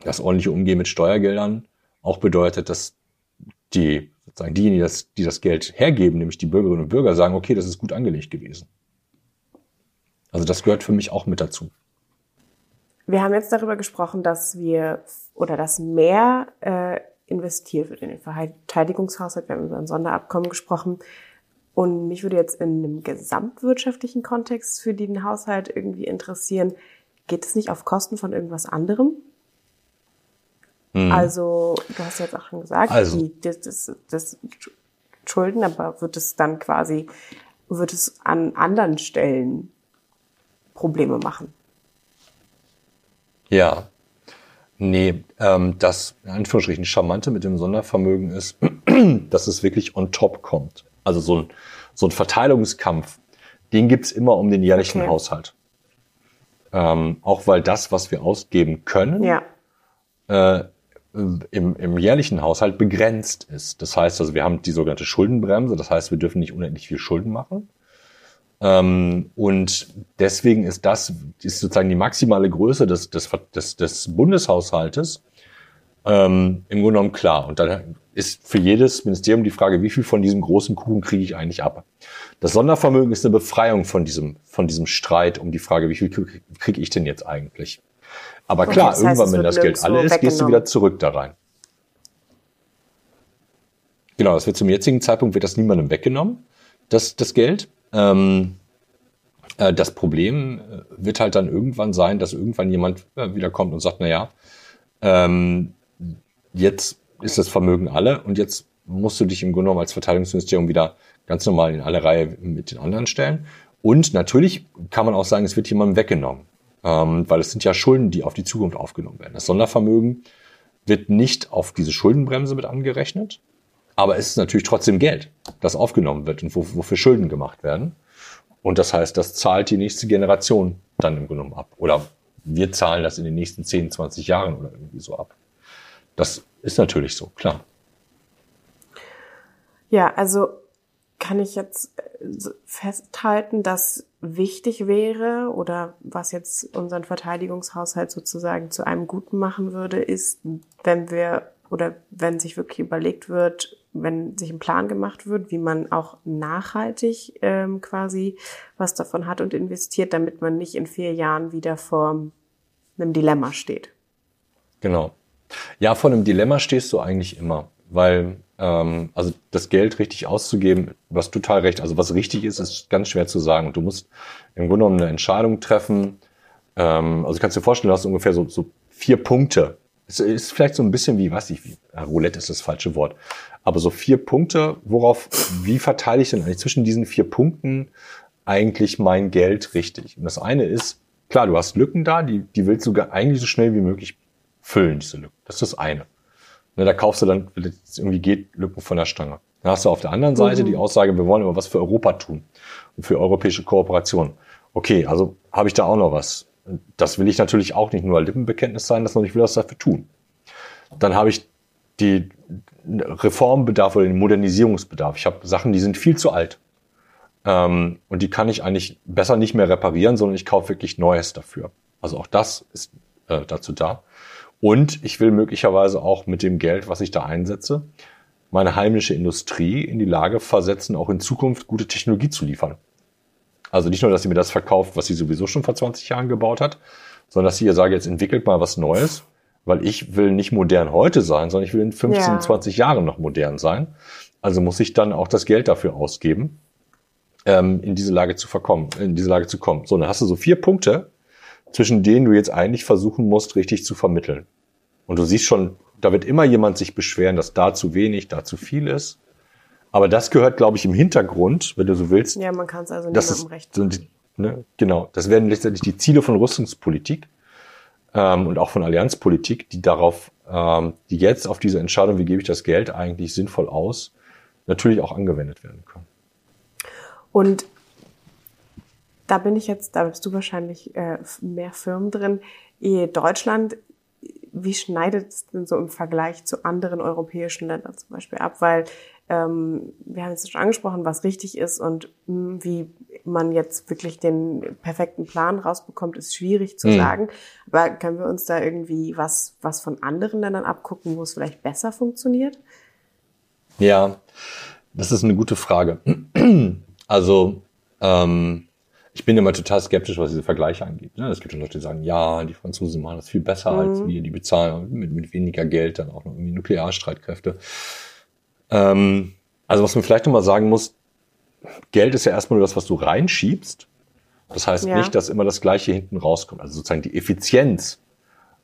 das ordentliche Umgehen mit Steuergeldern auch bedeutet, dass die sozusagen diejenigen, die das, die das Geld hergeben, nämlich die Bürgerinnen und Bürger, sagen, okay, das ist gut angelegt gewesen. Also das gehört für mich auch mit dazu. Wir haben jetzt darüber gesprochen, dass wir oder dass mehr äh, investiert wird in den Verteidigungshaushalt. Wir haben über ein Sonderabkommen gesprochen. Und mich würde jetzt in einem gesamtwirtschaftlichen Kontext für den Haushalt irgendwie interessieren, geht es nicht auf Kosten von irgendwas anderem? Mhm. Also, du hast jetzt auch schon gesagt, also. die, das, das, das Schulden, aber wird es dann quasi, wird es an anderen Stellen Probleme machen? Ja. Nee, ähm, das in Anführungsstrichen Charmante mit dem Sondervermögen ist, <clears throat> dass es wirklich on top kommt. Also so ein, so ein Verteilungskampf, den gibt's immer um den jährlichen okay. Haushalt. Ähm, auch weil das, was wir ausgeben können, ja. äh, im, im jährlichen Haushalt begrenzt ist. Das heißt also, wir haben die sogenannte Schuldenbremse, das heißt, wir dürfen nicht unendlich viel Schulden machen. Ähm, und deswegen ist das ist sozusagen die maximale Größe des, des, des, des Bundeshaushaltes ähm, im Grunde genommen klar. Und dann ist für jedes Ministerium die Frage, wie viel von diesem großen Kuchen kriege ich eigentlich ab? Das Sondervermögen ist eine Befreiung von diesem, von diesem Streit um die Frage, wie viel kriege ich denn jetzt eigentlich? Aber klar, das heißt, irgendwann, wenn das Geld alle ist, gehst du wieder zurück da rein. Genau, das wird zum jetzigen Zeitpunkt wird das niemandem weggenommen, das, das Geld. Ähm, äh, das Problem äh, wird halt dann irgendwann sein, dass irgendwann jemand äh, wiederkommt und sagt, na ja, ähm, jetzt ist das Vermögen alle und jetzt musst du dich im Grunde genommen als Verteidigungsministerium wieder ganz normal in alle Reihe mit den anderen stellen. Und natürlich kann man auch sagen, es wird jemandem weggenommen, ähm, weil es sind ja Schulden, die auf die Zukunft aufgenommen werden. Das Sondervermögen wird nicht auf diese Schuldenbremse mit angerechnet, aber es ist natürlich trotzdem Geld, das aufgenommen wird und wofür Schulden gemacht werden. Und das heißt, das zahlt die nächste Generation dann im genommen ab. Oder wir zahlen das in den nächsten 10, 20 Jahren oder irgendwie so ab. Das ist natürlich so, klar. Ja, also kann ich jetzt äh, festhalten, dass wichtig wäre oder was jetzt unseren Verteidigungshaushalt sozusagen zu einem Guten machen würde, ist, wenn wir oder wenn sich wirklich überlegt wird, wenn sich ein Plan gemacht wird, wie man auch nachhaltig ähm, quasi was davon hat und investiert, damit man nicht in vier Jahren wieder vor einem Dilemma steht. Genau. Ja, vor einem Dilemma stehst du eigentlich immer, weil ähm, also das Geld richtig auszugeben, was total recht, also was richtig ist, ist ganz schwer zu sagen. Und du musst im Grunde genommen eine Entscheidung treffen. Ähm, also kannst du dir vorstellen, du hast ungefähr so, so vier Punkte. Es ist vielleicht so ein bisschen wie, was ich, wie, ja, Roulette ist das falsche Wort. Aber so vier Punkte, worauf, wie verteile ich denn eigentlich zwischen diesen vier Punkten eigentlich mein Geld richtig? Und das eine ist, klar, du hast Lücken da, die, die willst du eigentlich so schnell wie möglich füllen, diese Lücken. Das ist das eine. Ne, da kaufst du dann, wenn es irgendwie geht, Lücken von der Stange. Dann hast du auf der anderen Seite mhm. die Aussage, wir wollen aber was für Europa tun und für europäische Kooperation. Okay, also habe ich da auch noch was. Das will ich natürlich auch nicht nur Lippenbekenntnis sein, sondern ich will was dafür tun. Dann habe ich die Reformbedarf oder den Modernisierungsbedarf. Ich habe Sachen, die sind viel zu alt. Ähm, und die kann ich eigentlich besser nicht mehr reparieren, sondern ich kaufe wirklich Neues dafür. Also auch das ist äh, dazu da. Und ich will möglicherweise auch mit dem Geld, was ich da einsetze, meine heimische Industrie in die Lage versetzen, auch in Zukunft gute Technologie zu liefern. Also nicht nur, dass sie mir das verkauft, was sie sowieso schon vor 20 Jahren gebaut hat, sondern dass sie ihr sage, jetzt entwickelt mal was Neues, weil ich will nicht modern heute sein, sondern ich will in 15, ja. 20 Jahren noch modern sein. Also muss ich dann auch das Geld dafür ausgeben, ähm, in diese Lage zu verkommen, in diese Lage zu kommen. So, dann hast du so vier Punkte, zwischen denen du jetzt eigentlich versuchen musst, richtig zu vermitteln. Und du siehst schon, da wird immer jemand sich beschweren, dass da zu wenig, da zu viel ist. Aber das gehört, glaube ich, im Hintergrund, wenn du so willst. Ja, man kann es also niemandem recht. Sind, ne, genau, das werden letztendlich die Ziele von Rüstungspolitik ähm, und auch von Allianzpolitik, die darauf, ähm, die jetzt auf diese Entscheidung, wie gebe ich das Geld eigentlich sinnvoll aus, natürlich auch angewendet werden können. Und da bin ich jetzt, da bist du wahrscheinlich äh, mehr Firmen drin. Deutschland wie schneidet es denn so im Vergleich zu anderen europäischen Ländern zum Beispiel ab? Weil ähm, wir haben jetzt schon angesprochen, was richtig ist und mh, hm, wie man jetzt wirklich den perfekten Plan rausbekommt, ist schwierig zu mhm. sagen. Aber können wir uns da irgendwie was, was von anderen Ländern abgucken, wo es vielleicht besser funktioniert? Ja, das ist eine gute Frage. Also ähm, ich bin immer total skeptisch, was diese Vergleiche angeht. Ne? Es gibt schon Leute, die sagen, ja, die Franzosen machen das viel besser mhm. als wir, die bezahlen mit, mit weniger Geld dann auch noch irgendwie Nuklearstreitkräfte. Ähm, also was man vielleicht nochmal sagen muss, Geld ist ja erstmal nur das, was du reinschiebst. Das heißt ja. nicht, dass immer das Gleiche hinten rauskommt. Also sozusagen die Effizienz,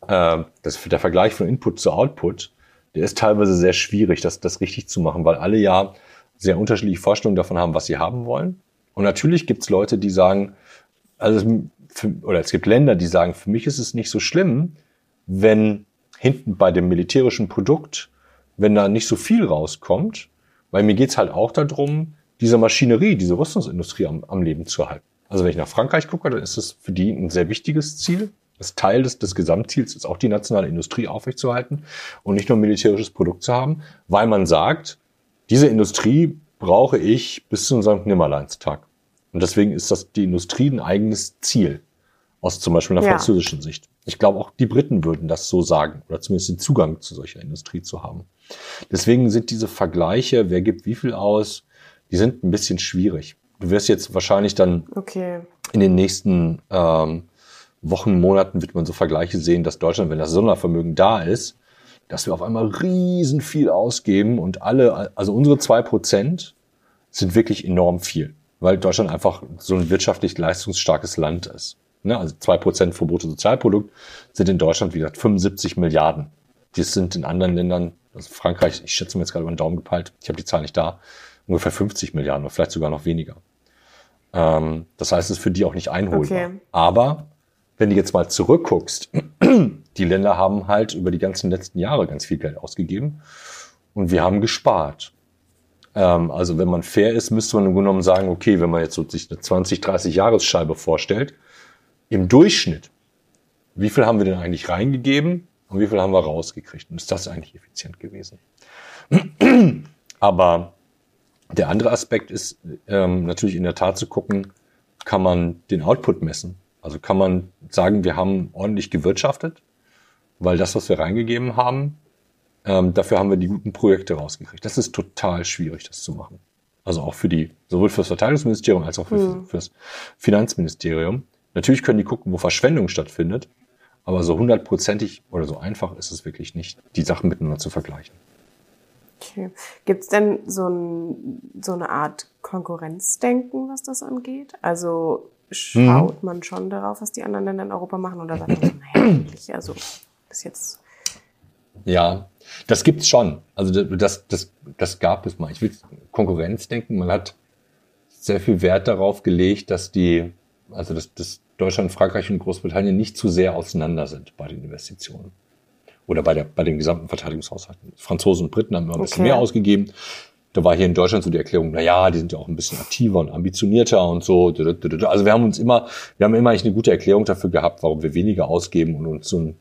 äh, das, der Vergleich von Input zu Output, der ist teilweise sehr schwierig, das, das richtig zu machen, weil alle ja sehr unterschiedliche Vorstellungen davon haben, was sie haben wollen. Und natürlich gibt es Leute, die sagen, also für, oder es gibt Länder, die sagen, für mich ist es nicht so schlimm, wenn hinten bei dem militärischen Produkt, wenn da nicht so viel rauskommt, weil mir geht's halt auch darum, diese Maschinerie, diese Rüstungsindustrie am, am Leben zu halten. Also wenn ich nach Frankreich gucke, dann ist es für die ein sehr wichtiges Ziel. Das Teil des, des Gesamtziels ist auch die nationale Industrie aufrechtzuerhalten und nicht nur militärisches Produkt zu haben, weil man sagt, diese Industrie brauche ich bis zum St. Nimmerleinstag. Und deswegen ist das die Industrie ein eigenes Ziel. Aus zum Beispiel einer ja. französischen Sicht. Ich glaube, auch die Briten würden das so sagen. Oder zumindest den Zugang zu solcher Industrie zu haben. Deswegen sind diese Vergleiche, wer gibt wie viel aus, die sind ein bisschen schwierig. Du wirst jetzt wahrscheinlich dann okay. in den nächsten ähm, Wochen, Monaten wird man so Vergleiche sehen, dass Deutschland, wenn das Sondervermögen da ist, dass wir auf einmal riesen viel ausgeben und alle, also unsere zwei Prozent sind wirklich enorm viel, weil Deutschland einfach so ein wirtschaftlich leistungsstarkes Land ist. Ne? Also zwei Prozent vom Bruttosozialprodukt sind in Deutschland, wie gesagt, 75 Milliarden. Das sind in anderen Ländern, also Frankreich, ich schätze mir jetzt gerade über den Daumen gepeilt, ich habe die Zahl nicht da, ungefähr 50 Milliarden oder vielleicht sogar noch weniger. Ähm, das heißt, es ist für die auch nicht einholbar. Okay. Aber wenn du jetzt mal zurückguckst, <clears throat> die Länder haben halt über die ganzen letzten Jahre ganz viel Geld ausgegeben und wir haben gespart. Ähm, also wenn man fair ist, müsste man im Grunde genommen sagen, okay, wenn man jetzt so sich eine 20, 30 Jahresscheibe vorstellt, im Durchschnitt, wie viel haben wir denn eigentlich reingegeben und wie viel haben wir rausgekriegt? Und ist das eigentlich effizient gewesen? <clears throat> Aber der andere Aspekt ist ähm, natürlich in der Tat zu gucken, kann man den Output messen? Also kann man sagen, wir haben ordentlich gewirtschaftet, weil das, was wir reingegeben haben, ähm, dafür haben wir die guten Projekte rausgekriegt. Das ist total schwierig, das zu machen. Also auch für die, sowohl fürs Verteidigungsministerium als auch für, mhm. fürs Finanzministerium. Natürlich können die gucken, wo Verschwendung stattfindet, aber so hundertprozentig oder so einfach ist es wirklich nicht, die Sachen miteinander zu vergleichen. Okay. Gibt es denn so, ein, so eine Art Konkurrenzdenken, was das angeht? Also schaut mhm. man schon darauf, was die anderen Länder in Europa machen oder sagt man, naja, also bis jetzt. Ja, das gibt's schon. Also das, das, das gab es mal. Ich will Konkurrenz denken. Man hat sehr viel Wert darauf gelegt, dass die, also dass, dass Deutschland, Frankreich und Großbritannien nicht zu sehr auseinander sind bei den Investitionen. Oder bei, der, bei den gesamten Verteidigungshaushalten. Franzosen und Briten haben immer ein bisschen okay. mehr ausgegeben da war hier in Deutschland so die Erklärung, na ja, die sind ja auch ein bisschen aktiver und ambitionierter und so. Also wir haben uns immer, wir haben immer eigentlich eine gute Erklärung dafür gehabt, warum wir weniger ausgeben und uns in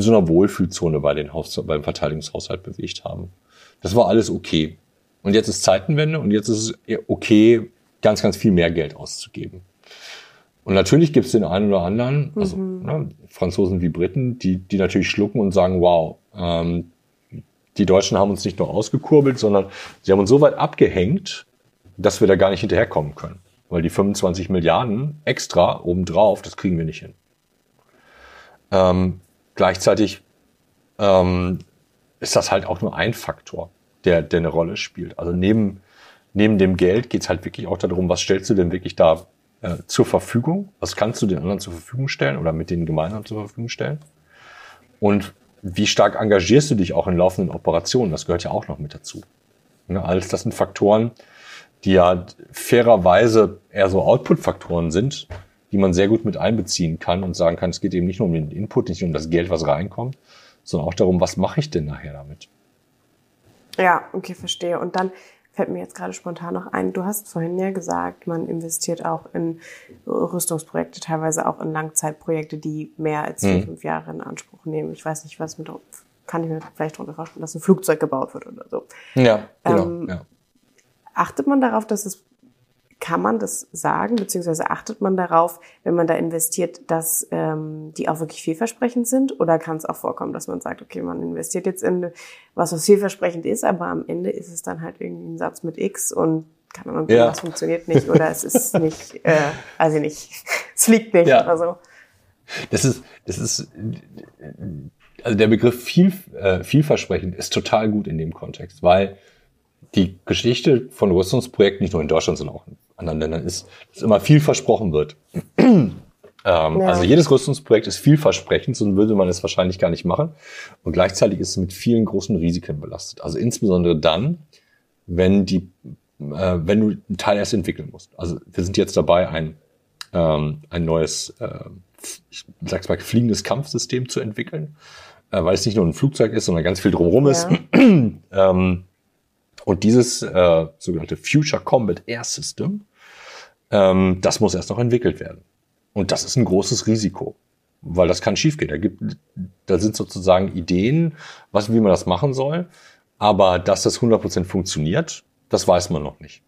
so einer Wohlfühlzone bei den Haus, beim Verteidigungshaushalt bewegt haben. Das war alles okay. Und jetzt ist Zeitenwende und jetzt ist es okay, ganz, ganz viel mehr Geld auszugeben. Und natürlich gibt es den einen oder anderen, also mhm. ne, Franzosen wie Briten, die, die natürlich schlucken und sagen, wow, ähm, die Deutschen haben uns nicht nur ausgekurbelt, sondern sie haben uns so weit abgehängt, dass wir da gar nicht hinterherkommen können. Weil die 25 Milliarden extra obendrauf, das kriegen wir nicht hin. Ähm, gleichzeitig ähm, ist das halt auch nur ein Faktor, der, der eine Rolle spielt. Also neben, neben dem Geld geht es halt wirklich auch darum, was stellst du denn wirklich da äh, zur Verfügung? Was kannst du den anderen zur Verfügung stellen oder mit denen gemeinsam zur Verfügung stellen? Und wie stark engagierst du dich auch in laufenden Operationen? Das gehört ja auch noch mit dazu. Ne, alles das sind Faktoren, die ja fairerweise eher so Output-Faktoren sind, die man sehr gut mit einbeziehen kann und sagen kann, es geht eben nicht nur um den Input, nicht nur um das Geld, was reinkommt, sondern auch darum, was mache ich denn nachher damit? Ja, okay, verstehe. Und dann fällt mir jetzt gerade spontan noch ein, du hast vorhin ja gesagt, man investiert auch in Rüstungsprojekte, teilweise auch in Langzeitprojekte, die mehr als vier, mhm. fünf Jahre in Anspruch nehmen. Ich weiß nicht, was mit, kann ich mir vielleicht darunter vorstellen, dass ein Flugzeug gebaut wird oder so. Ja, genau. Ähm, ja. Achtet man darauf, dass es kann man das sagen, beziehungsweise achtet man darauf, wenn man da investiert, dass ähm, die auch wirklich vielversprechend sind? Oder kann es auch vorkommen, dass man sagt, okay, man investiert jetzt in was, was vielversprechend ist, aber am Ende ist es dann halt irgendwie ein Satz mit X und keine Ahnung, ja. was funktioniert nicht oder es ist <laughs> nicht, äh, also nicht, <laughs> es fliegt nicht ja. oder so. Das ist, das ist, also der Begriff viel, äh, vielversprechend ist total gut in dem Kontext, weil die Geschichte von Rüstungsprojekten nicht nur in Deutschland, sondern auch in anderen Ländern ist, dass immer viel versprochen wird. <clears throat> ähm, ja. Also jedes Rüstungsprojekt ist vielversprechend, sonst würde man es wahrscheinlich gar nicht machen. Und gleichzeitig ist es mit vielen großen Risiken belastet. Also insbesondere dann, wenn die, äh, wenn du einen Teil erst entwickeln musst. Also wir sind jetzt dabei, ein, ähm, ein neues, äh, ich sag's mal, fliegendes Kampfsystem zu entwickeln, äh, weil es nicht nur ein Flugzeug ist, sondern ganz viel drumherum ja. ist. <clears throat> ähm, und dieses äh, sogenannte Future Combat Air System, ähm, das muss erst noch entwickelt werden. Und das ist ein großes Risiko, weil das kann schiefgehen. Da, gibt, da sind sozusagen Ideen, was, wie man das machen soll. Aber dass das 100% funktioniert, das weiß man noch nicht.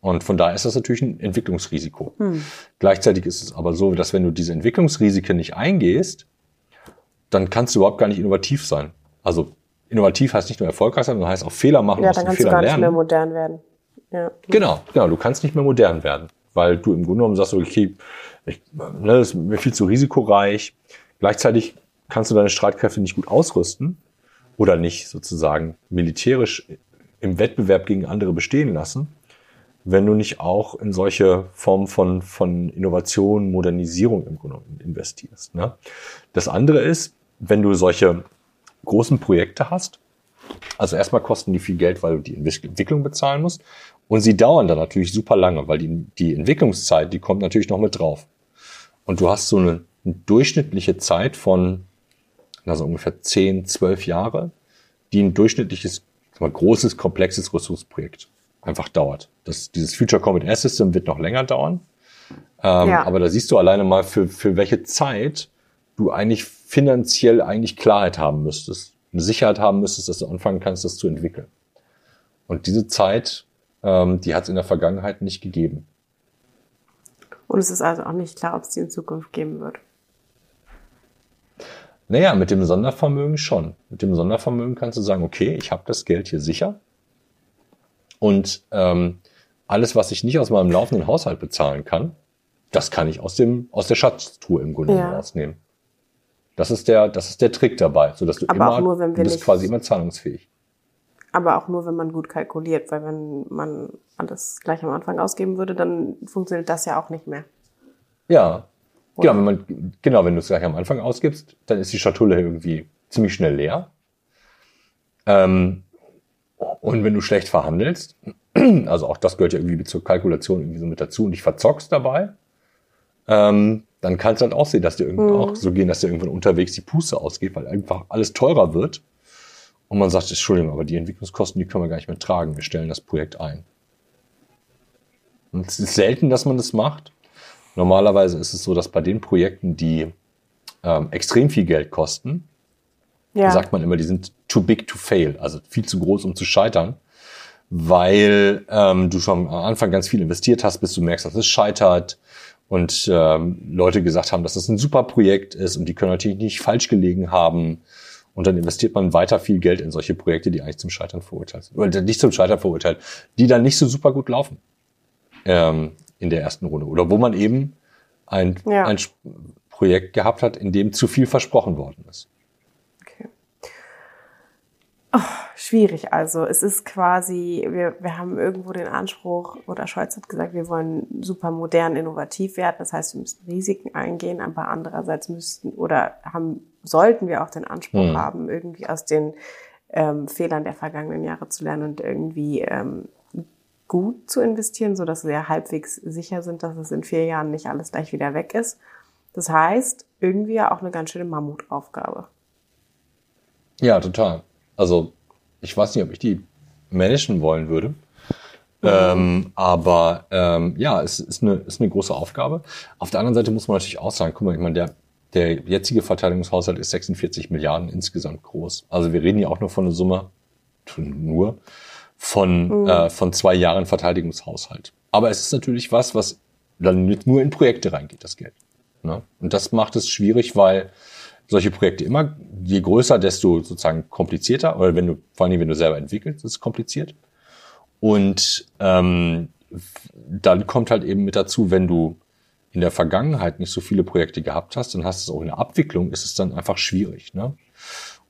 Und von daher ist das natürlich ein Entwicklungsrisiko. Hm. Gleichzeitig ist es aber so, dass wenn du diese Entwicklungsrisiken nicht eingehst, dann kannst du überhaupt gar nicht innovativ sein. Also innovativ heißt nicht nur erfolgreich sein, sondern heißt auch Fehler machen. Ja, dann kannst Fehlern du gar lernen. nicht mehr modern werden. Ja. Genau, genau. Du kannst nicht mehr modern werden, weil du im Grunde genommen sagst, okay, ich, ne, das ist mir viel zu risikoreich. Gleichzeitig kannst du deine Streitkräfte nicht gut ausrüsten oder nicht sozusagen militärisch im Wettbewerb gegen andere bestehen lassen, wenn du nicht auch in solche Formen von, von Innovation, Modernisierung im Grunde genommen investierst. Ne? Das andere ist, wenn du solche großen Projekte hast. Also erstmal kosten die viel Geld, weil du die Entwicklung bezahlen musst. Und sie dauern dann natürlich super lange, weil die, die Entwicklungszeit, die kommt natürlich noch mit drauf. Und du hast so eine, eine durchschnittliche Zeit von, also ungefähr 10, 12 Jahre, die ein durchschnittliches, mal, großes, komplexes Rüstungsprojekt einfach dauert. Das, dieses Future Combat Air System wird noch länger dauern. Ähm, ja. Aber da siehst du alleine mal, für, für welche Zeit du eigentlich finanziell eigentlich Klarheit haben müsstest, eine Sicherheit haben müsstest, dass du anfangen kannst, das zu entwickeln. Und diese Zeit, ähm, die hat es in der Vergangenheit nicht gegeben. Und es ist also auch nicht klar, ob es die in Zukunft geben wird. Naja, mit dem Sondervermögen schon. Mit dem Sondervermögen kannst du sagen, okay, ich habe das Geld hier sicher. Und ähm, alles, was ich nicht aus meinem laufenden Haushalt bezahlen kann, das kann ich aus, dem, aus der Schatztruhe im Grunde ja. rausnehmen. Das ist der, das ist der Trick dabei, so dass du aber immer, nur, du bist quasi immer zahlungsfähig. Aber auch nur, wenn man gut kalkuliert, weil wenn man alles gleich am Anfang ausgeben würde, dann funktioniert das ja auch nicht mehr. Ja, Oder? genau, wenn man, genau, wenn du es gleich am Anfang ausgibst, dann ist die Schatulle irgendwie ziemlich schnell leer. Ähm, und wenn du schlecht verhandelst, <clears throat> also auch das gehört ja irgendwie zur Kalkulation irgendwie so mit dazu und dich verzockst dabei, ähm, dann kann es halt auch sehen, dass dir irgendwann mhm. auch so gehen, dass dir irgendwann unterwegs die Puste ausgeht, weil einfach alles teurer wird. Und man sagt, Entschuldigung, aber die Entwicklungskosten, die können wir gar nicht mehr tragen. Wir stellen das Projekt ein. Und es ist selten, dass man das macht. Normalerweise ist es so, dass bei den Projekten, die ähm, extrem viel Geld kosten, ja. sagt man immer, die sind too big to fail, also viel zu groß, um zu scheitern, weil ähm, du schon am Anfang ganz viel investiert hast, bis du merkst, dass es scheitert und ähm, Leute gesagt haben, dass das ein super Projekt ist und die können natürlich nicht falsch gelegen haben Und dann investiert man weiter viel Geld in solche Projekte, die eigentlich zum Scheitern verurteilt sind. Oder nicht zum Scheitern verurteilt, die dann nicht so super gut laufen ähm, in der ersten Runde. Oder wo man eben ein, ja. ein Projekt gehabt hat, in dem zu viel versprochen worden ist. Oh, schwierig also. Es ist quasi, wir, wir haben irgendwo den Anspruch, oder Scholz hat gesagt, wir wollen super modern, innovativ werden. Das heißt, wir müssen Risiken eingehen, aber andererseits müssten oder haben, sollten wir auch den Anspruch mhm. haben, irgendwie aus den ähm, Fehlern der vergangenen Jahre zu lernen und irgendwie ähm, gut zu investieren, so dass wir halbwegs sicher sind, dass es in vier Jahren nicht alles gleich wieder weg ist. Das heißt, irgendwie ja auch eine ganz schöne Mammutaufgabe. Ja, total. Also ich weiß nicht, ob ich die managen wollen würde. Ähm, aber ähm, ja, es ist eine, ist eine große Aufgabe. Auf der anderen Seite muss man natürlich auch sagen, guck mal, ich meine, der, der jetzige Verteidigungshaushalt ist 46 Milliarden insgesamt groß. Also wir reden ja auch nur von einer Summe, nur, von, mhm. äh, von zwei Jahren Verteidigungshaushalt. Aber es ist natürlich was, was dann nur in Projekte reingeht, das Geld. Ne? Und das macht es schwierig, weil solche Projekte immer, je größer, desto sozusagen komplizierter, oder wenn du, vor allem wenn du selber entwickelst, ist es kompliziert. Und ähm, dann kommt halt eben mit dazu, wenn du in der Vergangenheit nicht so viele Projekte gehabt hast, dann hast du es auch in der Abwicklung, ist es dann einfach schwierig. Ne?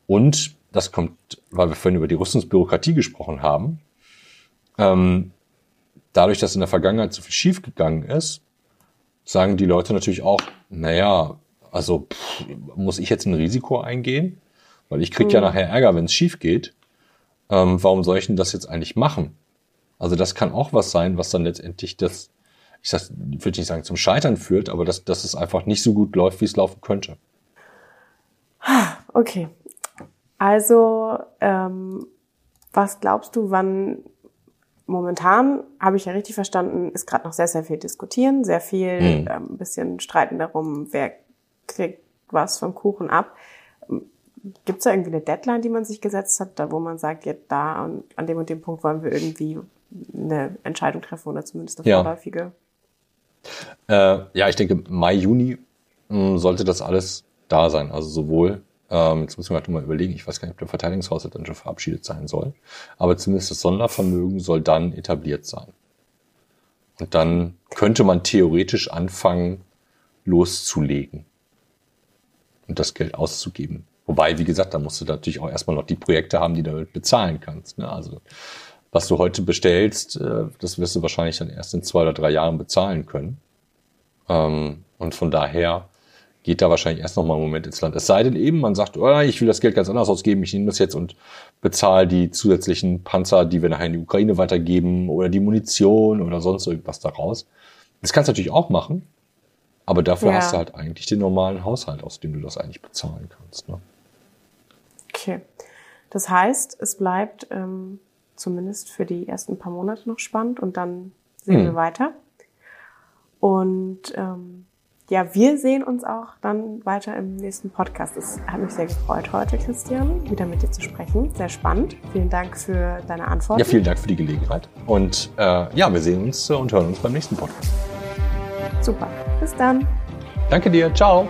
Und das kommt, weil wir vorhin über die Rüstungsbürokratie gesprochen haben, ähm, dadurch, dass in der Vergangenheit so viel schiefgegangen ist, sagen die Leute natürlich auch, naja, also pff, muss ich jetzt ein Risiko eingehen? Weil ich krieg mhm. ja nachher Ärger, wenn es schief geht. Ähm, warum soll ich denn das jetzt eigentlich machen? Also das kann auch was sein, was dann letztendlich das, ich sag, würde nicht sagen zum Scheitern führt, aber dass, dass es einfach nicht so gut läuft, wie es laufen könnte. Okay. Also, ähm, was glaubst du, wann momentan, habe ich ja richtig verstanden, ist gerade noch sehr, sehr viel diskutieren, sehr viel mhm. ähm, bisschen streiten darum, wer kriegt was vom Kuchen ab. Gibt es da irgendwie eine Deadline, die man sich gesetzt hat, da wo man sagt, jetzt da und an dem und dem Punkt wollen wir irgendwie eine Entscheidung treffen oder zumindest eine ja. vorläufige? Äh, ja, ich denke, Mai, Juni mh, hm, sollte das alles da sein. Also sowohl, ähm, jetzt müssen wir halt mal überlegen, ich weiß gar nicht, ob der Verteidigungshaushalt dann schon verabschiedet sein soll, aber zumindest das Sondervermögen soll dann etabliert sein. Und dann könnte man theoretisch anfangen, loszulegen und das Geld auszugeben. Wobei, wie gesagt, da musst du natürlich auch erstmal noch die Projekte haben, die du damit bezahlen kannst. Ne? Also was du heute bestellst, äh, das wirst du wahrscheinlich dann erst in zwei oder drei Jahren bezahlen können. Ähm, und von daher geht da wahrscheinlich erst noch mal einen Moment ins Land. Es sei denn eben, man sagt, oh, ich will das Geld ganz anders ausgeben, ich nehme das jetzt und bezahle die zusätzlichen Panzer, die wir nachher in die Ukraine weitergeben oder die Munition oder sonst irgendwas daraus. Das kannst du natürlich auch machen, aber dafür ja. hast du halt eigentlich den normalen Haushalt, aus dem du das eigentlich bezahlen kannst. Ne? Okay. Das heißt, es bleibt ähm, zumindest für die ersten paar Monate noch spannend und dann sehen hm. wir weiter. Und ähm, ja, wir sehen uns auch dann weiter im nächsten Podcast. Es hat mich sehr gefreut heute, Christian, wieder mit dir zu sprechen. Sehr spannend. Vielen Dank für deine Antwort. Ja, vielen Dank für die Gelegenheit. Und äh, ja, wir sehen uns und hören uns beim nächsten Podcast. Super. Bis dann. Danke dir. Ciao.